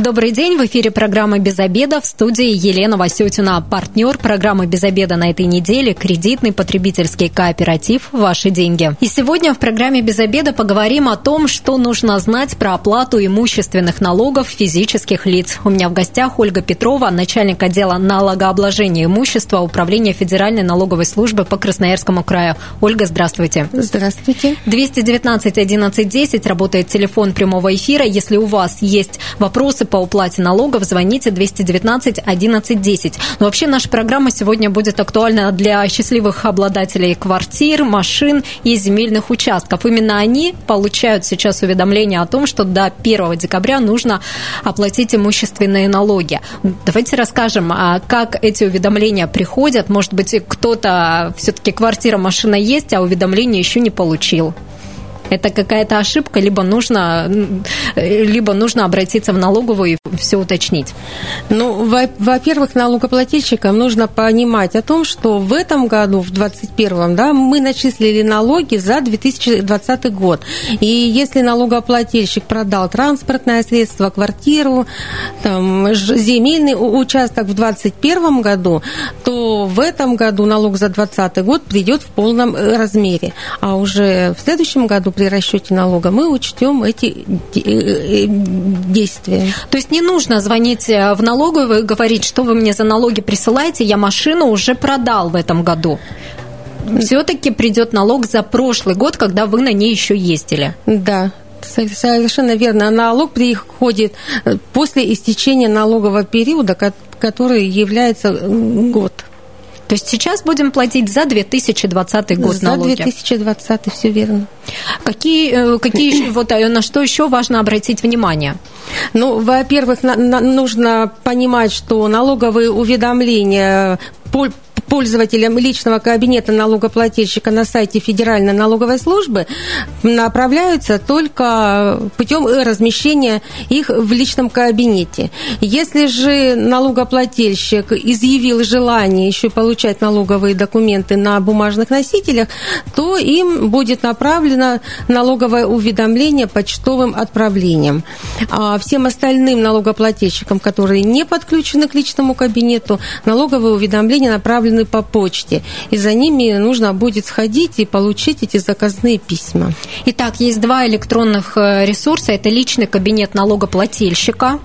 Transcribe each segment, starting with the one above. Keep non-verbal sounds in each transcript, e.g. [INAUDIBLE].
Добрый день, в эфире программа «Без обеда» в студии Елена Васютина. Партнер программы «Без обеда» на этой неделе – кредитный потребительский кооператив «Ваши деньги». И сегодня в программе «Без обеда» поговорим о том, что нужно знать про оплату имущественных налогов физических лиц. У меня в гостях Ольга Петрова, начальник отдела налогообложения имущества Управления Федеральной налоговой службы по Красноярскому краю. Ольга, здравствуйте. Здравствуйте. 219 11 10 работает телефон прямого эфира. Если у вас есть вопросы по уплате налогов, звоните 219 11 10. Но вообще наша программа сегодня будет актуальна для счастливых обладателей квартир, машин и земельных участков. Именно они получают сейчас уведомление о том, что до 1 декабря нужно оплатить имущественные налоги. Давайте расскажем, а как эти уведомления приходят. Может быть, кто-то все-таки квартира, машина есть, а уведомление еще не получил это какая-то ошибка, либо нужно, либо нужно обратиться в налоговую и все уточнить? Ну, во-первых, налогоплательщикам нужно понимать о том, что в этом году, в 2021, да, мы начислили налоги за 2020 год. И если налогоплательщик продал транспортное средство, квартиру, там, земельный участок в 2021 году, то в этом году налог за 2020 год придет в полном э, размере. А уже в следующем году при расчете налога мы учтем эти э, э, действия. То есть не нужно звонить э, в налоговую и говорить, что вы мне за налоги присылаете, я машину уже продал в этом году. Все-таки придет налог за прошлый год, когда вы на ней еще ездили. Да, Совершенно верно. Налог приходит после истечения налогового периода, который является год. То есть сейчас будем платить за 2020 год за налоги. За 2020, все верно. Какие, э, какие вот э, на что еще важно обратить внимание? Ну, во-первых, на, на, нужно понимать, что налоговые уведомления пользователям личного кабинета налогоплательщика на сайте Федеральной налоговой службы направляются только путем размещения их в личном кабинете. Если же налогоплательщик изъявил желание еще получать налоговые документы на бумажных носителях, то им будет направлено налоговое уведомление почтовым отправлением. А всем остальным налогоплательщикам, которые не подключены к личному кабинету, налоговые уведомления направлены заказаны по почте, и за ними нужно будет сходить и получить эти заказные письма. Итак, есть два электронных э, ресурса. Это личный кабинет налогоплательщика,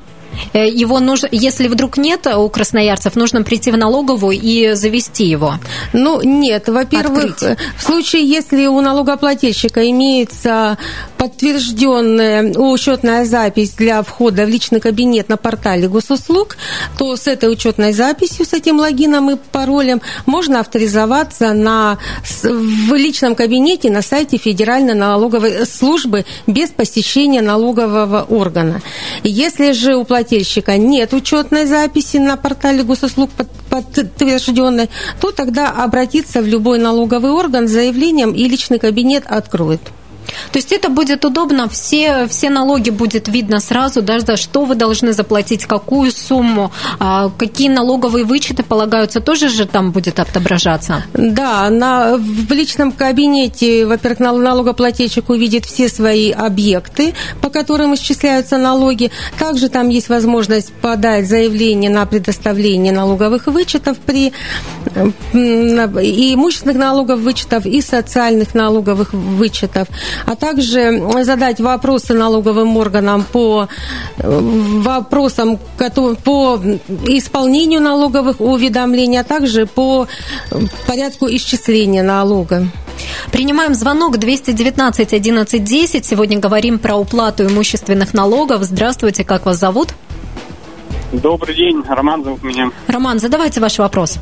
Э, его нужно, если вдруг нет у красноярцев, нужно прийти в налоговую и завести его. Ну, нет. Во-первых, в случае, если у налогоплательщика имеется подтвержденная учетная запись для входа в личный кабинет на портале госуслуг, то с этой учетной записью, с этим логином и паролем можно авторизоваться на, в личном кабинете на сайте Федеральной налоговой службы без посещения налогового органа. Если же у плательщика нет учетной записи на портале госуслуг подтвержденной, то тогда обратиться в любой налоговый орган с заявлением и личный кабинет откроет. То есть это будет удобно, все, все налоги будет видно сразу, даже за что вы должны заплатить, какую сумму, а, какие налоговые вычеты полагаются, тоже же там будет отображаться? Да, на, в личном кабинете, во-первых, налогоплательщик увидит все свои объекты, по которым исчисляются налоги. Также там есть возможность подать заявление на предоставление налоговых вычетов при и имущественных налогов вычетов, и социальных налоговых вычетов а также задать вопросы налоговым органам по э, вопросам по исполнению налоговых уведомлений, а также по порядку исчисления налога. Принимаем звонок 219 11 10. Сегодня говорим про уплату имущественных налогов. Здравствуйте, как вас зовут? Добрый день, Роман зовут меня. Роман, задавайте ваш вопрос.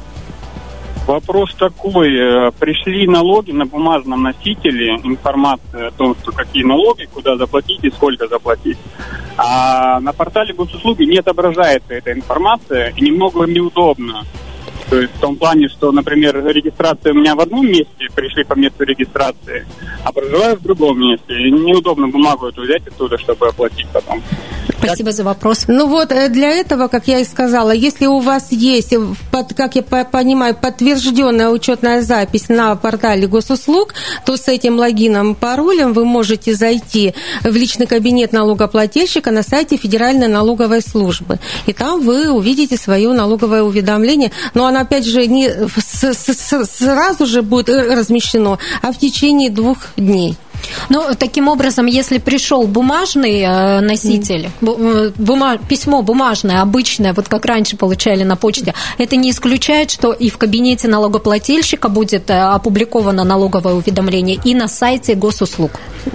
Вопрос такой. Э, пришли налоги на бумажном носителе, информация о том, что какие налоги, куда заплатить и сколько заплатить. А на портале госуслуги не отображается эта информация и немного неудобно. То есть в том плане, что, например, регистрация у меня в одном месте, пришли по месту регистрации, а проживаю в другом месте. И неудобно бумагу эту взять оттуда, чтобы оплатить потом. Спасибо за вопрос. Ну вот, э, для этого, как я и сказала, если у вас есть, под, как я понимаю, подтвержденная учетная запись на портале госуслуг, то с этим логином, паролем вы можете зайти в личный кабинет налогоплательщика на сайте Федеральной налоговой службы. И там вы увидите свое налоговое уведомление. Но оно, опять же, не сразу же будет размещено, а в течение двух дней. Ну, таким образом, если пришел бумажный э, носитель, э, бума, письмо бумажное, обычное, вот как раньше получали на почте, это не исключает, что и в кабинете налогоплательщика будет э, опубликовано налоговое уведомление, и на сайте госуслуг.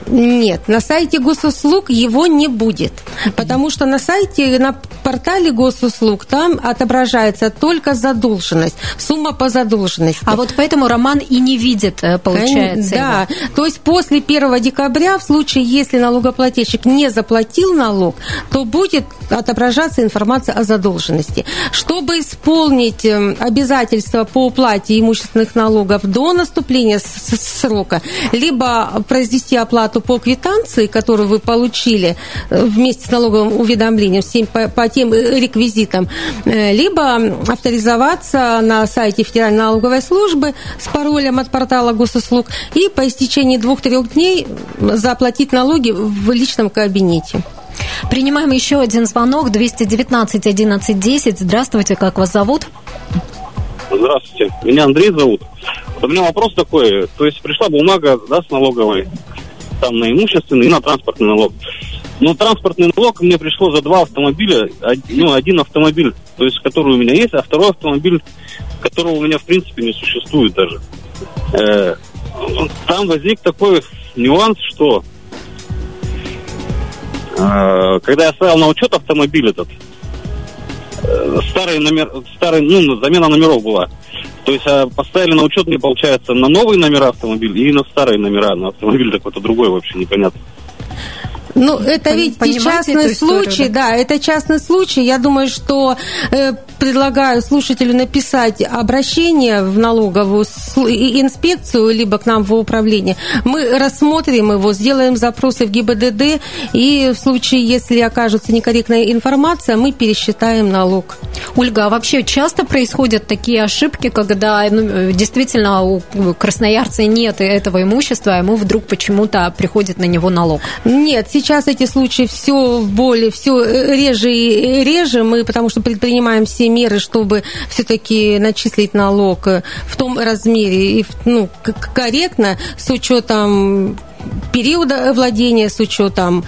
Нет, на сайте госуслуг его не будет, потому что на сайте, на портале госуслуг там отображается только задолженность, сумма по задолженности. А вот поэтому Роман и не видит, получается. Да, его. то есть после 1 декабря в случае, если налогоплательщик не заплатил налог, то будет отображаться информация о задолженности. Чтобы исполнить эм, обязательства по уплате имущественных налогов до наступления срока, либо произвести оплату по квитанции, которую вы получили э, вместе с налоговым уведомлением по, по тем э, реквизитам, э, либо авторизоваться на сайте Федеральной налоговой службы с паролем от портала госуслуг и по истечении двух-трех дней дней заплатить налоги в личном кабинете. Принимаем еще один звонок. 219 11 10. Здравствуйте, как вас зовут? Здравствуйте, меня Андрей зовут. Вот у меня вопрос такой. То есть пришла бумага да, с налоговой, там на имущественный и на транспортный налог. Но транспортный налог мне пришло за два автомобиля, ну, один автомобиль, то есть который у меня есть, а второй автомобиль, которого у меня в принципе не существует даже. Там возник такой нюанс, что э, когда я ставил на учет автомобиль этот, э, старый номер, старый, ну, замена номеров была. То есть э, поставили на учет, мне получается, на новые номера автомобиля и на старые номера. На автомобиль какой-то другой вообще непонятно. Ну, это ведь частный случай, да? да, это частный случай. Я думаю, что э, предлагаю слушателю написать обращение в налоговую инспекцию, либо к нам в управление. Мы рассмотрим его, сделаем запросы в ГИБДД, и в случае, если окажется некорректная информация, мы пересчитаем налог. Ольга, а вообще часто происходят такие ошибки, когда ну, действительно у красноярца нет этого имущества, а ему вдруг почему-то приходит на него налог? Нет, сейчас эти случаи все более, все реже и реже, мы потому что предпринимаем все меры, чтобы все-таки начислить налог в том размере и ну, корректно с учетом периода владения с учетом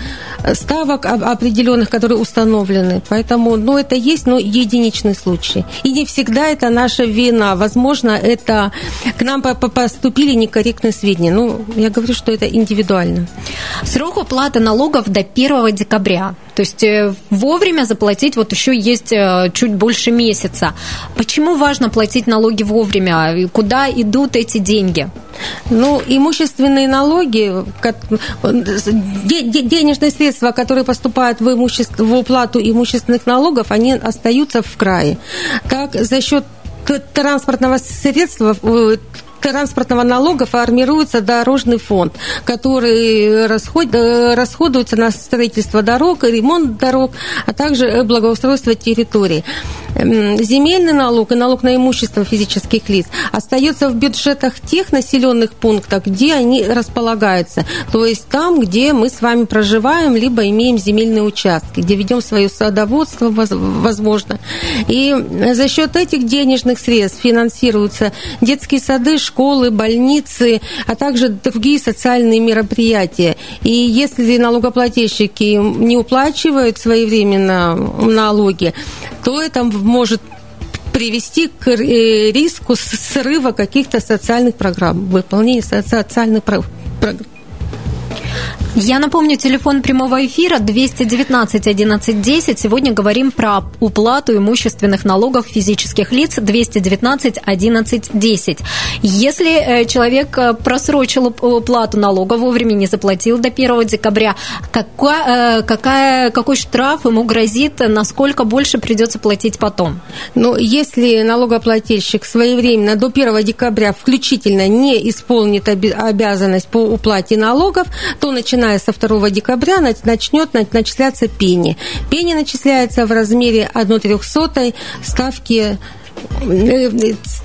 ставок определенных, которые установлены. Поэтому, ну, это есть, но единичный случай. И не всегда это наша вина. Возможно, это к нам поступили некорректные сведения. Ну, я говорю, что это индивидуально. Срок уплаты налогов до 1 декабря. То есть э, вовремя заплатить вот еще есть э, чуть больше месяца. Почему важно платить налоги вовремя? Куда идут эти деньги? Ну, имущественные налоги, денежные средства, которые поступают в, имущество, в уплату имущественных налогов, они остаются в крае. Так, за счет транспортного средства транспортного налога формируется дорожный фонд, который расход, э, расходуется на строительство дорог, ремонт дорог, а также благоустройство территории. Земельный налог и налог на имущество физических лиц остается в бюджетах тех населенных пунктов, где они располагаются. То есть там, где мы с вами проживаем, либо имеем земельные участки, где ведем свое садоводство, возможно. И за счет этих денежных средств финансируются детские сады, школы, больницы, а также другие социальные мероприятия. И если налогоплательщики не уплачивают своевременно налоги, то это может привести к э, риску срыва каких-то социальных программ, выполнения социальных программ. Я напомню, телефон прямого эфира 219 11 10. Сегодня говорим про уплату имущественных налогов физических лиц 219 11 10. Если э, человек э, просрочил уплату налога, вовремя не заплатил до 1 декабря, какая, э, какая, какой штраф ему грозит, насколько больше придется платить потом? Ну, если налогоплательщик своевременно до 1 декабря включительно не исполнит обязанность по уплате налогов, то начиная со 2 декабря начнет начисляться пени. Пени начисляется в размере 1 трехсотой ставки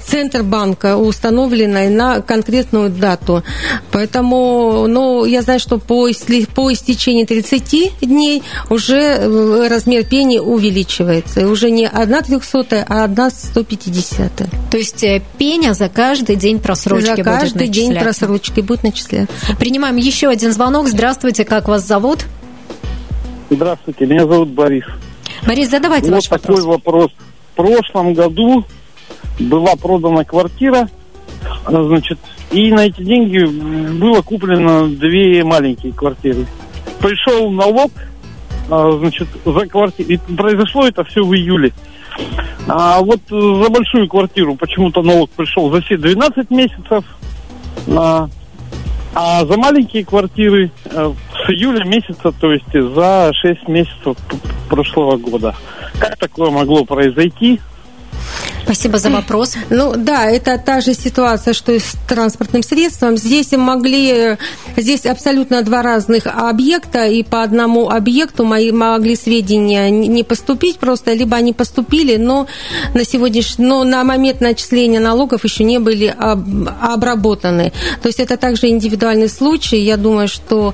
центр банка, установленной на конкретную дату. Поэтому, ну, я знаю, что по, по истечении 30 дней уже э, размер пени увеличивается. И уже не одна трехсотая, а одна 150. То есть э, пеня за каждый день просрочки за каждый день просрочки будет начисляться. Принимаем еще один звонок. Здравствуйте, как вас зовут? Здравствуйте, меня зовут Борис. Борис, задавайте вот ваш такой вопрос. Прошлом году была продана квартира, значит, и на эти деньги было куплено две маленькие квартиры. Пришел налог, а, значит, за квартиру. И произошло это все в июле. А вот за большую квартиру почему-то налог пришел за все 12 месяцев. А, а за маленькие квартиры э, с июля месяца, то есть за 6 месяцев прошлого года. Как такое могло произойти? Спасибо за вопрос. Ну да, это та же ситуация, что и с транспортным средством. Здесь могли, здесь абсолютно два разных объекта, и по одному объекту мои могли сведения не поступить просто, либо они поступили, но на сегодняшний, но на момент начисления налогов еще не были обработаны. То есть это также индивидуальный случай. Я думаю, что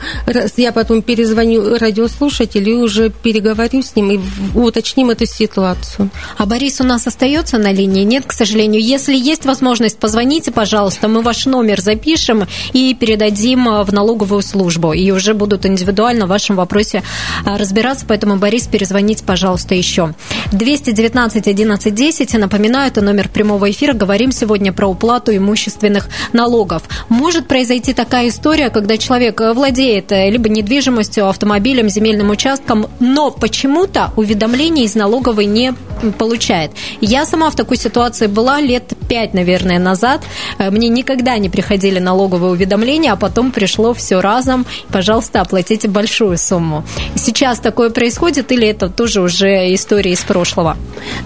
я потом перезвоню радиослушателю и уже переговорю с ним и уточним эту ситуацию. А Борис у нас остается на линии? Нет, к сожалению. Если есть возможность, позвоните, пожалуйста, мы ваш номер запишем и передадим э, в налоговую службу. И уже будут индивидуально в вашем вопросе э, разбираться. Поэтому, Борис, перезвоните, пожалуйста, еще. 219 11 10. Напоминаю, это номер прямого эфира. Говорим сегодня про уплату имущественных налогов. Может произойти такая история, когда человек э, владеет либо недвижимостью, автомобилем, земельным участком, но почему-то уведомление из налоговой не получает. Я сама в такой ситуации была лет пять, наверное, назад. Э, мне никогда не приходили налоговые уведомления, а потом пришло все разом. Пожалуйста, оплатите большую сумму. Сейчас такое происходит или это тоже уже история из прошлого?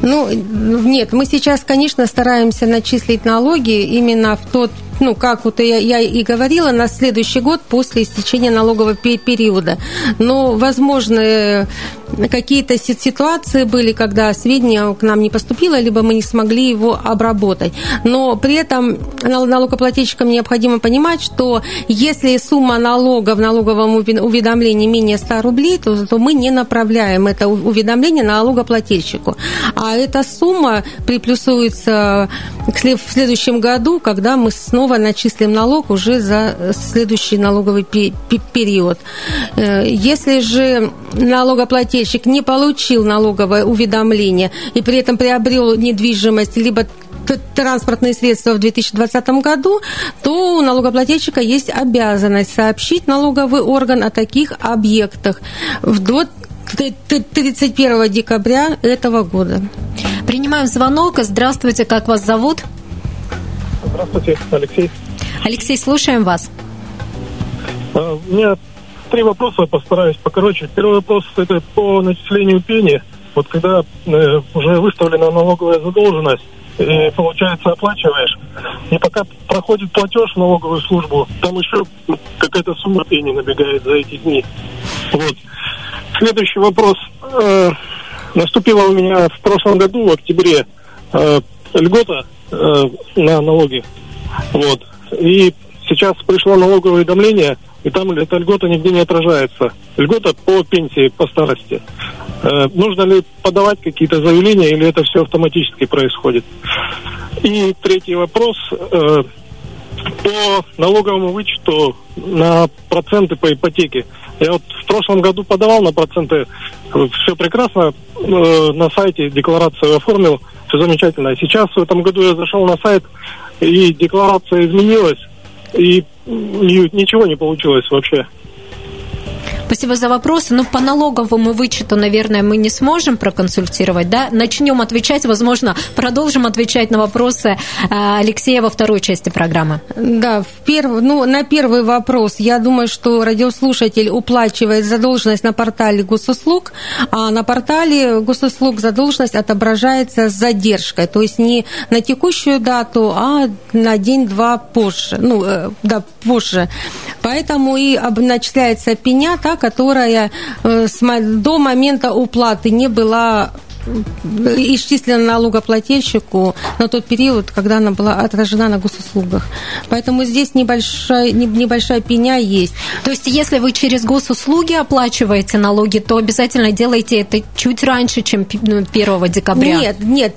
Ну, нет, мы сейчас, конечно, стараемся начислить налоги именно в тот ну, как вот я, я и говорила, на следующий год после истечения налогового периода. Но, возможно, какие-то ситуации были, когда сведения к нам не поступило, либо мы не смогли его обработать. Но при этом налогоплательщикам необходимо понимать, что если сумма налога в налоговом уведомлении менее 100 рублей, то, то мы не направляем это уведомление налогоплательщику. А эта сумма приплюсуется в следующем году, когда мы снова начислим налог уже за следующий налоговый период. Э, если же налогоплательщик не получил налоговое уведомление и при этом приобрел недвижимость либо транспортные средства в 2020 году, то у налогоплательщика есть обязанность сообщить налоговый орган о таких объектах до 31 декабря этого года. Принимаем звонок. Здравствуйте, как вас зовут? Здравствуйте, Алексей. Алексей, слушаем вас. А, у меня три вопроса, постараюсь покороче. Первый вопрос – это по начислению пени. Вот когда э, уже выставлена налоговая задолженность, и, получается, оплачиваешь, и пока проходит платеж в налоговую службу, там еще какая-то сумма пени набегает за эти дни. Вот. Следующий вопрос. Э, наступила у меня в прошлом году, в октябре, э, льгота э, на налоги. Вот. И сейчас пришло налоговое уведомление, и там эта льгота нигде не отражается. Льгота по пенсии, по старости. Э, нужно ли подавать какие-то заявления, или это все автоматически происходит? И третий вопрос. Э, по налоговому вычету на проценты по ипотеке. Я вот в прошлом году подавал на проценты, все прекрасно, э, на сайте декларацию оформил, все замечательно. А сейчас в этом году я зашел на сайт, и декларация изменилась, и ничего не получилось вообще. Спасибо за вопросы. Ну, по налоговому вычету, наверное, мы не сможем проконсультировать, да? Начнем отвечать, возможно, продолжим отвечать на вопросы э, Алексея во второй части программы. Да, в перв... ну, на первый вопрос, я думаю, что радиослушатель уплачивает задолженность на портале госуслуг, а на портале госуслуг задолженность отображается с задержкой, то есть не на текущую дату, а на день-два позже, ну, э, да, позже. Поэтому и начисляется пеня, та, которая э, до момента уплаты не была исчислена налогоплательщику на тот период, когда она была отражена на госуслугах. Поэтому здесь небольшая, небольшая пеня есть. То есть, если вы через госуслуги оплачиваете налоги, то обязательно делайте это чуть раньше, чем 1 ну, декабря? Нет, нет.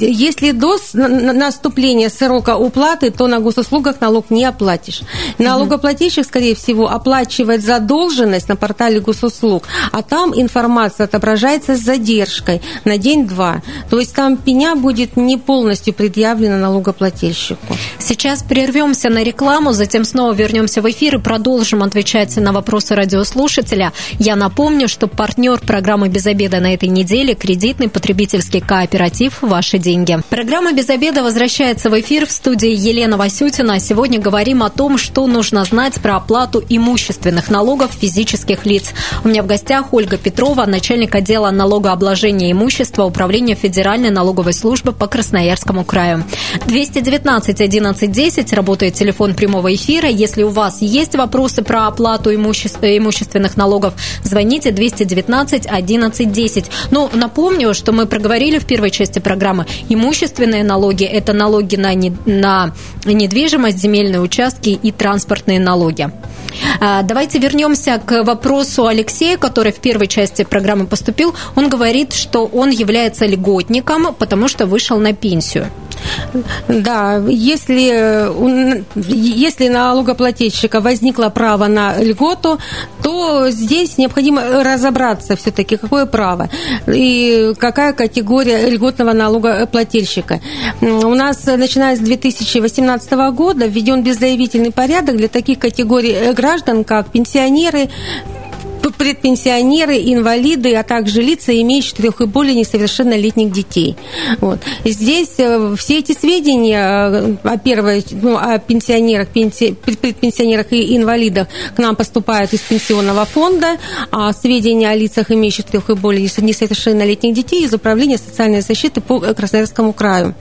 Если до наступления срока уплаты, то на госуслугах налог не оплатишь. Налогоплательщик, скорее всего, оплачивает задолженность на портале госуслуг, а там информация отображается с задержкой на день-два. То есть там пеня будет не полностью предъявлена налогоплательщику. Сейчас прервемся на рекламу, затем снова вернемся в эфир и продолжим отвечать на вопросы радиослушателя. Я напомню, что партнер программы «Без обеда» на этой неделе – кредитный потребительский кооператив «Ваши деньги». Программа «Без обеда» возвращается в эфир в студии Елена Васютина. Сегодня говорим о том, что нужно знать про оплату имущественных налогов физических лиц. У меня в гостях Ольга Петрова, начальник отдела налогообложения имущества имущества Управления Федеральной налоговой службы по Красноярскому краю. 219 11 10 работает телефон прямого эфира. Если у вас есть вопросы про оплату имущества, имущественных налогов, звоните 219 11 10. Ну, напомню, что мы проговорили в первой части программы. Имущественные налоги – это налоги на, не, на недвижимость, земельные участки и транспортные налоги. А, давайте вернемся к вопросу Алексея, который в первой части программы поступил. Он говорит, что он является льготником, потому что вышел на пенсию. Да, если, если налогоплательщика возникло право на льготу, то здесь необходимо разобраться все-таки, какое право и какая категория льготного налогоплательщика. У нас, начиная с 2018 года, введен беззаявительный порядок для таких категорий граждан, как пенсионеры, предпенсионеры, инвалиды, а также лица, имеющие трех и более несовершеннолетних детей. Вот. Здесь э, все эти сведения э, о, первой, ну, о пенсионерах, пенси, предпенсионерах и инвалидах к нам поступают из пенсионного фонда, а сведения о лицах, имеющих трех и более несовершеннолетних детей из Управления социальной защиты по Красноярскому краю.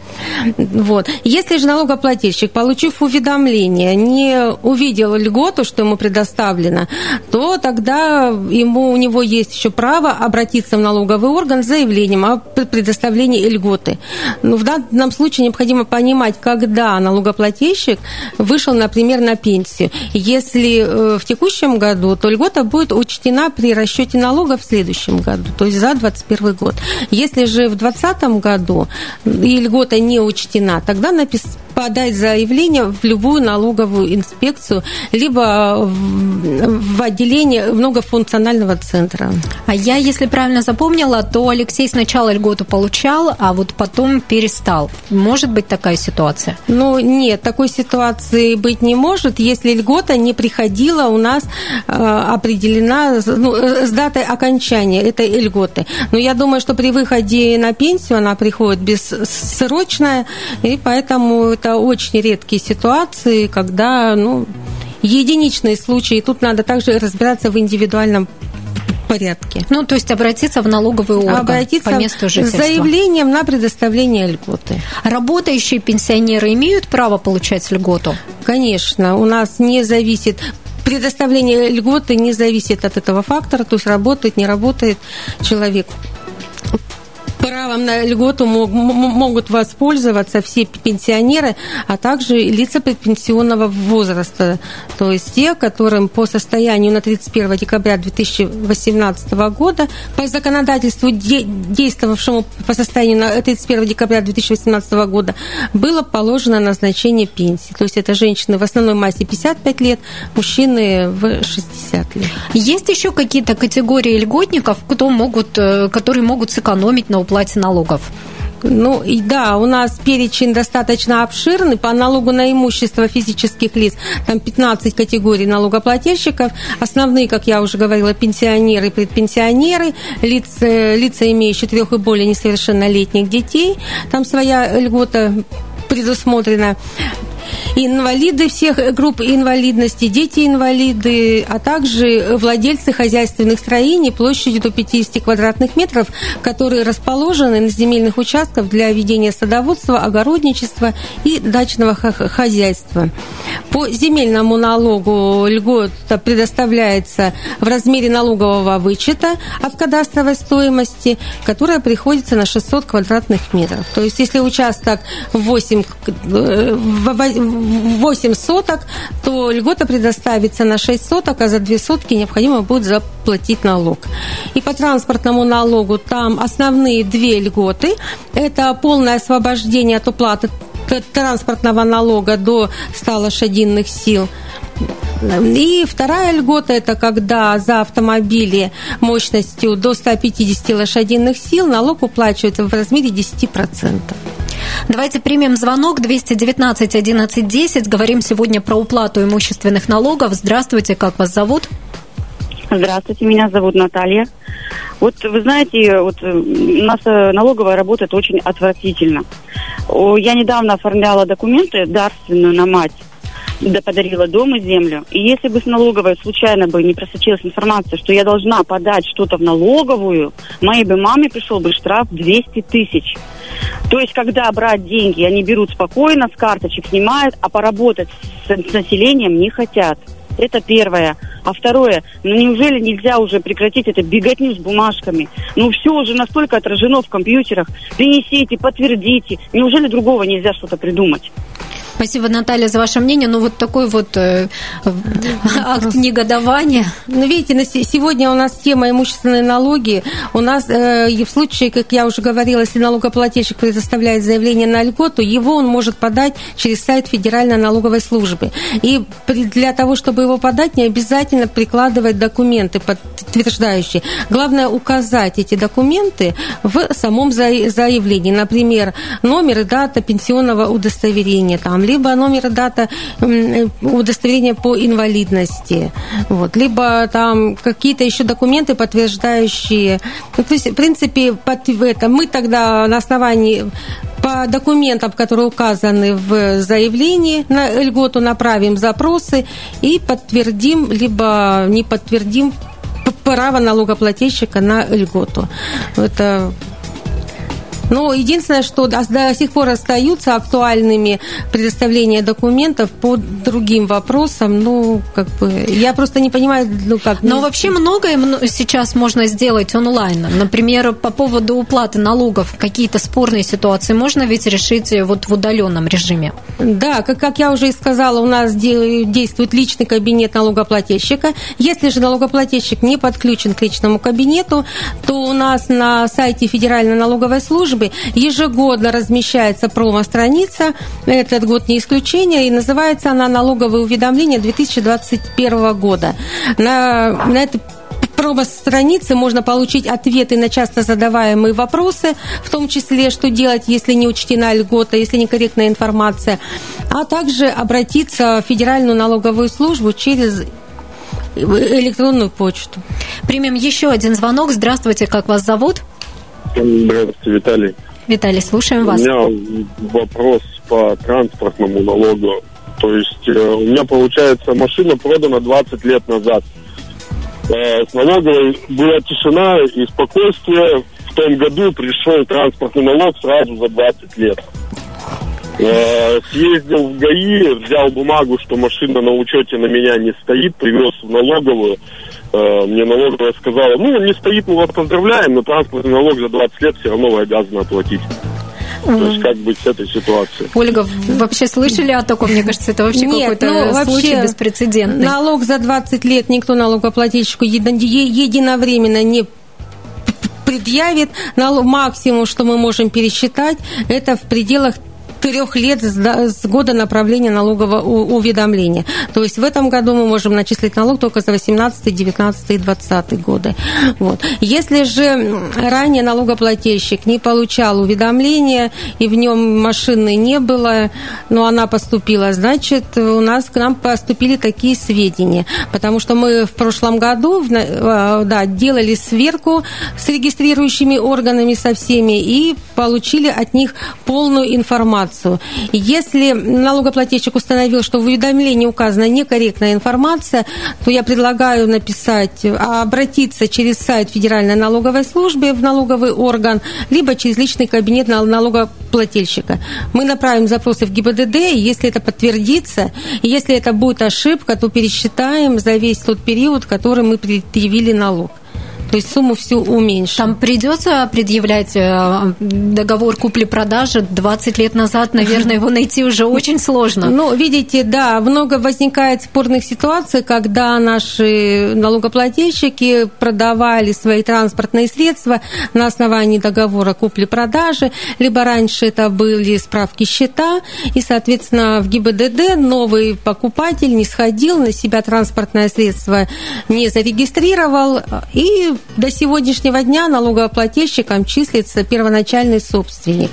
Вот. Если же налогоплательщик, получив уведомление, не увидел льготу, что ему предоставлено, то тогда ему, у него есть еще право обратиться в налоговый орган с заявлением о предоставлении льготы. Но в данном случае необходимо понимать, когда налогоплательщик вышел, например, на пенсию. Если э, в текущем году, то льгота будет учтена при расчете налога в следующем году, то есть за 2021 год. Если же в 2020 году и льгота не учтена, тогда напис подать заявление в любую налоговую инспекцию, либо в отделение многофункционального центра. А я, если правильно запомнила, то Алексей сначала льготу получал, а вот потом перестал. Может быть такая ситуация? Ну, нет, такой ситуации быть не может, если льгота не приходила у нас э, определена ну, с датой окончания этой льготы. Но я думаю, что при выходе на пенсию она приходит бессрочная, и поэтому это очень редкие ситуации, когда, ну, единичные случаи. Тут надо также разбираться в индивидуальном порядке. Ну, то есть обратиться в налоговый орган обратиться по месту жительства. с заявлением на предоставление льготы. Работающие пенсионеры имеют право получать льготу? Конечно. У нас не зависит предоставление льготы не зависит от этого фактора, то есть работает, не работает человек правом на льготу могут воспользоваться все пенсионеры, а также лица предпенсионного возраста, то есть те, которым по состоянию на 31 декабря 2018 года по законодательству, действовавшему по состоянию на 31 декабря 2018 года, было положено назначение пенсии. То есть это женщины в основной массе 55 лет, мужчины в 60 лет. Есть еще какие-то категории льготников, кто могут, э, которые могут сэкономить на уплате уплате налогов? Ну и да, у нас перечень достаточно обширный по налогу на имущество физических лиц. Там 15 категорий налогоплательщиков. Основные, как я уже говорила, пенсионеры, предпенсионеры, лица, лица имеющие трех и более несовершеннолетних детей. Там своя льгота предусмотрена. Инвалиды всех групп инвалидности, дети-инвалиды, а также владельцы хозяйственных строений площадью до 50 квадратных метров, которые расположены на земельных участках для ведения садоводства, огородничества и дачного хозяйства. По земельному налогу льгота предоставляется в размере налогового вычета от кадастровой стоимости, которая приходится на 600 квадратных метров. То есть, если участок 8, 8 соток, то льгота предоставится на 6 соток, а за 2 сотки необходимо будет заплатить налог. И по транспортному налогу там основные две льготы. Это полное освобождение от уплаты транспортного налога до 100 лошадиных сил. И вторая льгота – это когда за автомобили мощностью до 150 лошадиных сил налог уплачивается в размере 10%. Давайте примем звонок 219 11 10. Говорим сегодня про уплату имущественных налогов. Здравствуйте, как вас зовут? Здравствуйте, меня зовут Наталья. Вот вы знаете, вот у нас э, налоговая работает очень отвратительно. Я недавно оформляла документы дарственную на мать да подарила дом и землю. И если бы с налоговой случайно бы не просочилась информация, что я должна подать что-то в налоговую, моей бы маме пришел бы штраф 200 тысяч. То есть, когда брать деньги, они берут спокойно, с карточек снимают, а поработать с, с населением не хотят. Это первое. А второе, ну неужели нельзя уже прекратить это беготню с бумажками? Ну все уже настолько отражено в компьютерах. Принесите, подтвердите. Неужели другого нельзя что-то придумать? Спасибо, Наталья, за ваше мнение. Ну, вот такой вот э, акт негодования. Ну, видите, сегодня у нас тема имущественные налоги. У нас э, в случае, как я уже говорила, если налогоплательщик предоставляет заявление на льготу, его он может подать через сайт Федеральной налоговой службы. И для того, чтобы его подать, не обязательно прикладывать документы подтверждающие. Главное указать эти документы в самом заявлении. Например, номер и дата пенсионного удостоверения, там, либо номер дата удостоверения по инвалидности, вот, либо там какие-то еще документы, подтверждающие. Ну, то есть, в принципе, под это мы тогда на основании по документам, которые указаны в заявлении на льготу, направим запросы и подтвердим, либо не подтвердим право налогоплательщика на льготу. Это но единственное, что до, до сих пор остаются актуальными предоставления документов по другим вопросам. Ну, как бы, я просто не понимаю, ну как. Но вообще многое сейчас можно сделать онлайн. Например, по поводу уплаты налогов, какие-то спорные ситуации можно ведь решить вот в удаленном режиме. Да, как, как я уже и сказала, у нас действует личный кабинет налогоплательщика. Если же налогоплательщик не подключен к личному кабинету, то у нас на сайте Федеральной налоговой службы службы ежегодно размещается промо-страница, этот год не исключение, и называется она «Налоговые уведомления 2021 года». На, на этой промо-странице можно получить ответы на часто задаваемые вопросы, в том числе, что делать, если не учтена льгота, если некорректная информация, а также обратиться в Федеральную налоговую службу через электронную почту. Примем еще один звонок. Здравствуйте, как вас зовут? Здравствуйте, Виталий. Виталий, слушаем вас. У меня вопрос по транспортному налогу. То есть э, у меня, получается, машина продана 20 лет назад. Э, с налоговой была тишина и спокойствие. В том году пришел транспортный налог сразу за 20 лет. Э, съездил в ГАИ, взял бумагу, что машина на учете на меня не стоит, привез в налоговую. Э, мне налоговая сказала, ну, не стоит, мы вас поздравляем, но транспортный налог за 20 лет все равно вы обязаны оплатить. То есть как быть с этой ситуацией? Ольга, вообще слышали о таком? Мне кажется, это вообще какой-то ну, случай беспрецедентный. Налог за 20 лет никто налогоплательщику единовременно не предъявит. Налог, максимум, что мы можем пересчитать, это в пределах трех лет с года направления налогового уведомления. То есть в этом году мы можем начислить налог только за 18, 19 и 20 годы. Вот. Если же ранее налогоплательщик не получал уведомления и в нем машины не было, но она поступила, значит, у нас к нам поступили такие сведения. Потому что мы в прошлом году э, да, делали сверку с регистрирующими органами со всеми и получили от них полную информацию информацию. Если налогоплательщик установил, что в уведомлении указана некорректная информация, то я предлагаю написать, обратиться через сайт Федеральной налоговой службы в налоговый орган, либо через личный кабинет налогоплательщика. Мы направим запросы в ГИБДД, и если это подтвердится, и если это будет ошибка, то пересчитаем за весь тот период, который мы предъявили налог то есть сумму всю уменьшим. Там придется предъявлять э, договор купли-продажи 20 лет назад, наверное, его найти уже очень сложно. Ну, видите, да, много возникает спорных ситуаций, когда наши налогоплательщики продавали свои транспортные средства на основании договора купли-продажи, либо раньше это были справки счета, и, соответственно, в ГИБДД новый покупатель не сходил, на себя транспортное средство не зарегистрировал, и до сегодняшнего дня налогоплательщиком числится первоначальный собственник.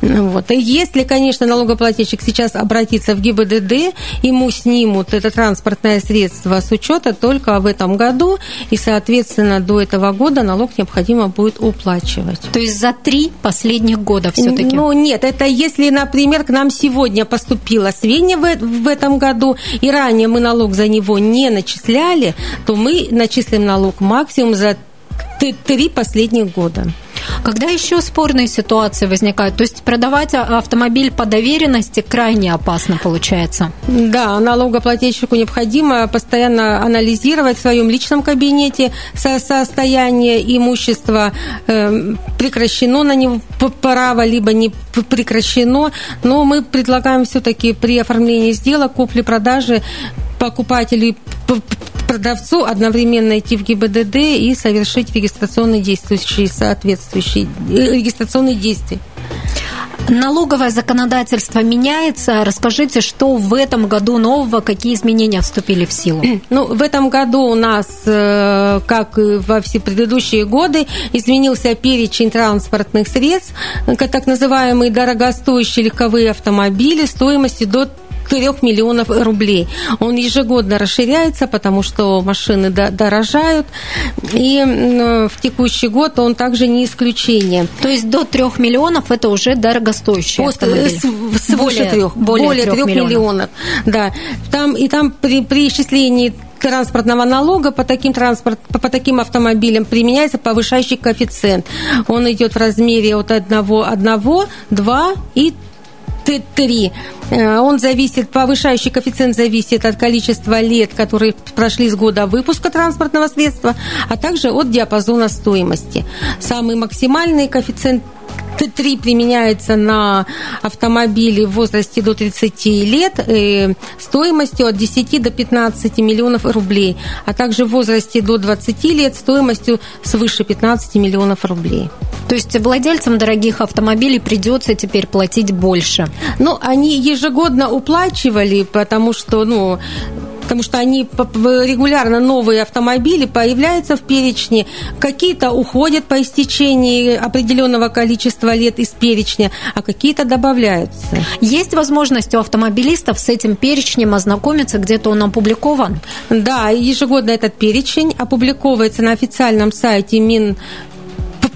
Вот. И если, конечно, налогоплательщик сейчас обратится в ГИБДД, ему снимут это транспортное средство с учета только в этом году, и, соответственно, до этого года налог необходимо будет уплачивать. То есть за три последних года все-таки? Ну, нет, это если, например, к нам сегодня поступило свинья в, в этом году, и ранее мы налог за него не начисляли, то мы начислим налог максимум за три последних года. Когда еще спорные ситуации возникают? То есть продавать а, автомобиль по доверенности крайне опасно получается? Да, налогоплательщику необходимо постоянно анализировать в своем личном кабинете состояние имущества, эм, прекращено на него право, либо не прекращено. Но мы предлагаем все-таки при оформлении сделок, купли-продажи покупателю продавцу одновременно идти в ГИБДД и совершить регистрационные действующие соответствующие э, регистрационные действия. Налоговое законодательство меняется. Расскажите, что в этом году нового, какие изменения вступили в силу? [CLEARS THROAT] Ну, в этом году у нас, э, как и во все предыдущие годы, изменился перечень транспортных средств, так называемые дорогостоящие легковые автомобили стоимостью до 4 миллионов рублей. Он ежегодно расширяется, потому что машины дорожают, и в текущий год он также не исключение. То есть до 3 миллионов это уже дорогостоящий автомобиль? Свыше более, 3, более, более 3, 3 миллионов. миллионов. Да. Там, и там при, при исчислении транспортного налога по таким, транспорт, по таким автомобилям применяется повышающий коэффициент. Он идет в размере от 1, 1 2 и 3. Э, он зависит, повышающий коэффициент зависит от количества лет, которые прошли с года выпуска транспортного средства, а также от диапазона стоимости. Самый максимальный коэффициент Т3 применяется на автомобили в возрасте до 30 лет э, стоимостью от 10 до 15 миллионов рублей, а также в возрасте до 20 лет стоимостью свыше 15 миллионов рублей. То есть владельцам дорогих автомобилей придется теперь платить больше? Ну, они ежегодно уплачивали, потому что, ну, потому что они регулярно новые автомобили появляются в перечне, какие-то уходят по истечении определенного количества лет из перечня, а какие-то добавляются. Есть возможность у автомобилистов с этим перечнем ознакомиться, где-то он опубликован? Да, ежегодно этот перечень опубликовывается на официальном сайте Мин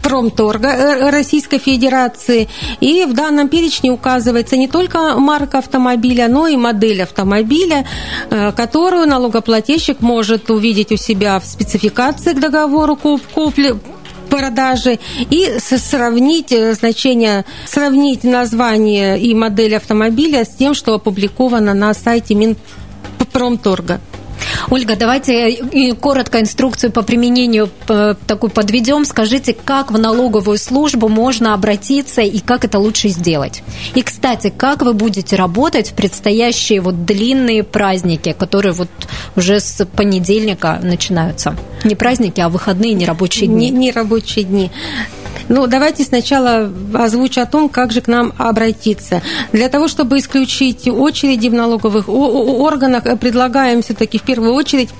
промторга э, Российской Федерации. И в данном перечне указывается не только марка автомобиля, но и модель автомобиля, э, которую налогоплательщик может увидеть у себя в спецификации к договору купли продажи и сравнить э, значение, сравнить название и модель автомобиля с тем, что опубликовано на сайте Минпромторга. Ольга, давайте коротко инструкцию по применению э, такую подведем. Скажите, как в налоговую службу можно обратиться и как это лучше сделать? И, кстати, как вы будете работать в предстоящие вот длинные праздники, которые вот уже с понедельника начинаются? Не праздники, а выходные, не рабочие дни. Не, не рабочие дни. Ну, давайте сначала озвучу о том, как же к нам обратиться. Для того, чтобы исключить очереди в налоговых органах, э, предлагаем все-таки в первую очередь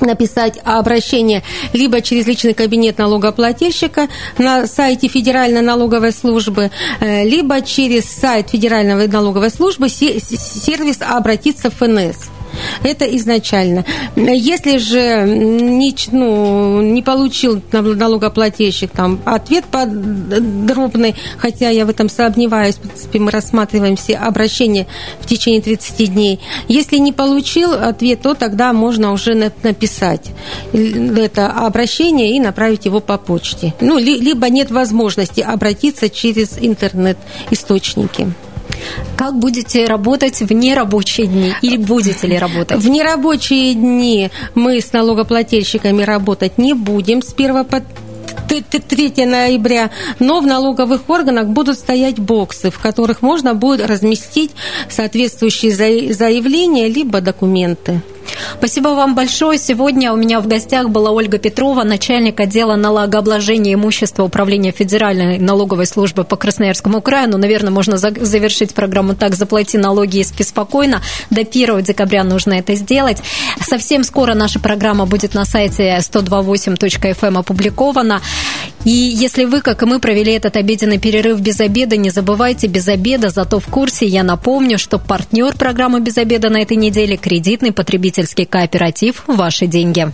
написать обращение либо через личный кабинет налогоплательщика на сайте Федеральной налоговой службы, э, либо через сайт Федеральной налоговой службы сервис «Обратиться в ФНС». Это изначально. Если же не, ну, не получил налогоплательщик там ответ подробный, хотя я в этом сомневаюсь, в принципе, мы рассматриваем все обращения в течение 30 дней. Если не получил ответ, то тогда можно уже написать это обращение и направить его по почте. Ну, либо нет возможности обратиться через интернет-источники. Как будете работать в нерабочие дни? Или будете ли работать? В нерабочие дни мы с налогоплательщиками работать не будем с 1 по 3 ноября, но в налоговых органах будут стоять боксы, в которых можно будет разместить соответствующие заявления либо документы. Спасибо вам большое. Сегодня у меня в гостях была Ольга Петрова, начальник отдела налогообложения имущества Управления Федеральной налоговой службы по Красноярскому краю. Ну, наверное, можно завершить программу так «Заплати налоги и спи спокойно». До 1 декабря нужно это сделать. Совсем скоро наша программа будет на сайте 128.fm эм опубликована. И если вы, как и мы, провели этот обеденный перерыв без обеда, не забывайте, без обеда, зато в курсе. Я напомню, что партнер программы «Без обеда» на этой неделе – кредитный потребитель потребительский кооператив «Ваши деньги».